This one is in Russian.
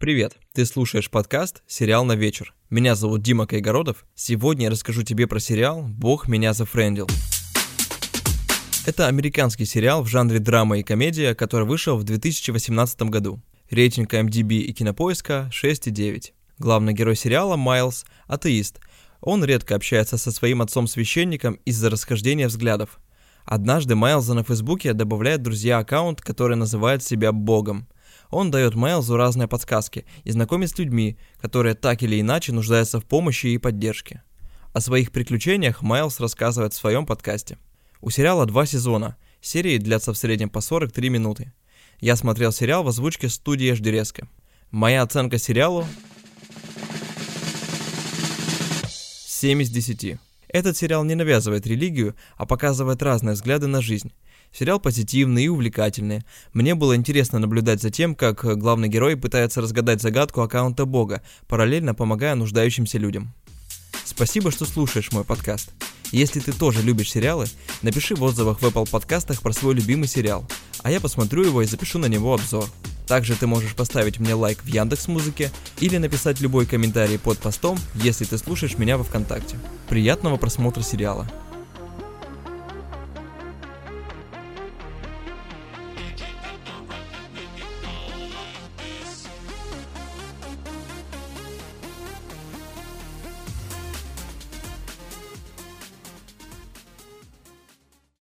Привет, ты слушаешь подкаст «Сериал на вечер». Меня зовут Дима Кайгородов. Сегодня я расскажу тебе про сериал «Бог меня зафрендил». Это американский сериал в жанре драма и комедия, который вышел в 2018 году. Рейтинг MDB и Кинопоиска 6,9. Главный герой сериала Майлз – атеист. Он редко общается со своим отцом-священником из-за расхождения взглядов. Однажды Майлза на Фейсбуке добавляет друзья аккаунт, который называет себя Богом – он дает Майлзу разные подсказки и знакомит с людьми, которые так или иначе нуждаются в помощи и поддержке. О своих приключениях Майлз рассказывает в своем подкасте. У сериала два сезона, серии длятся в среднем по 43 минуты. Я смотрел сериал в озвучке студии Ждерезка. Моя оценка сериалу 7 из 10. Этот сериал не навязывает религию, а показывает разные взгляды на жизнь. Сериал позитивный и увлекательный. Мне было интересно наблюдать за тем, как главный герой пытается разгадать загадку аккаунта Бога, параллельно помогая нуждающимся людям. Спасибо, что слушаешь мой подкаст. Если ты тоже любишь сериалы, напиши в отзывах в Apple подкастах про свой любимый сериал, а я посмотрю его и запишу на него обзор. Также ты можешь поставить мне лайк в Яндекс Музыке или написать любой комментарий под постом, если ты слушаешь меня во Вконтакте. Приятного просмотра сериала.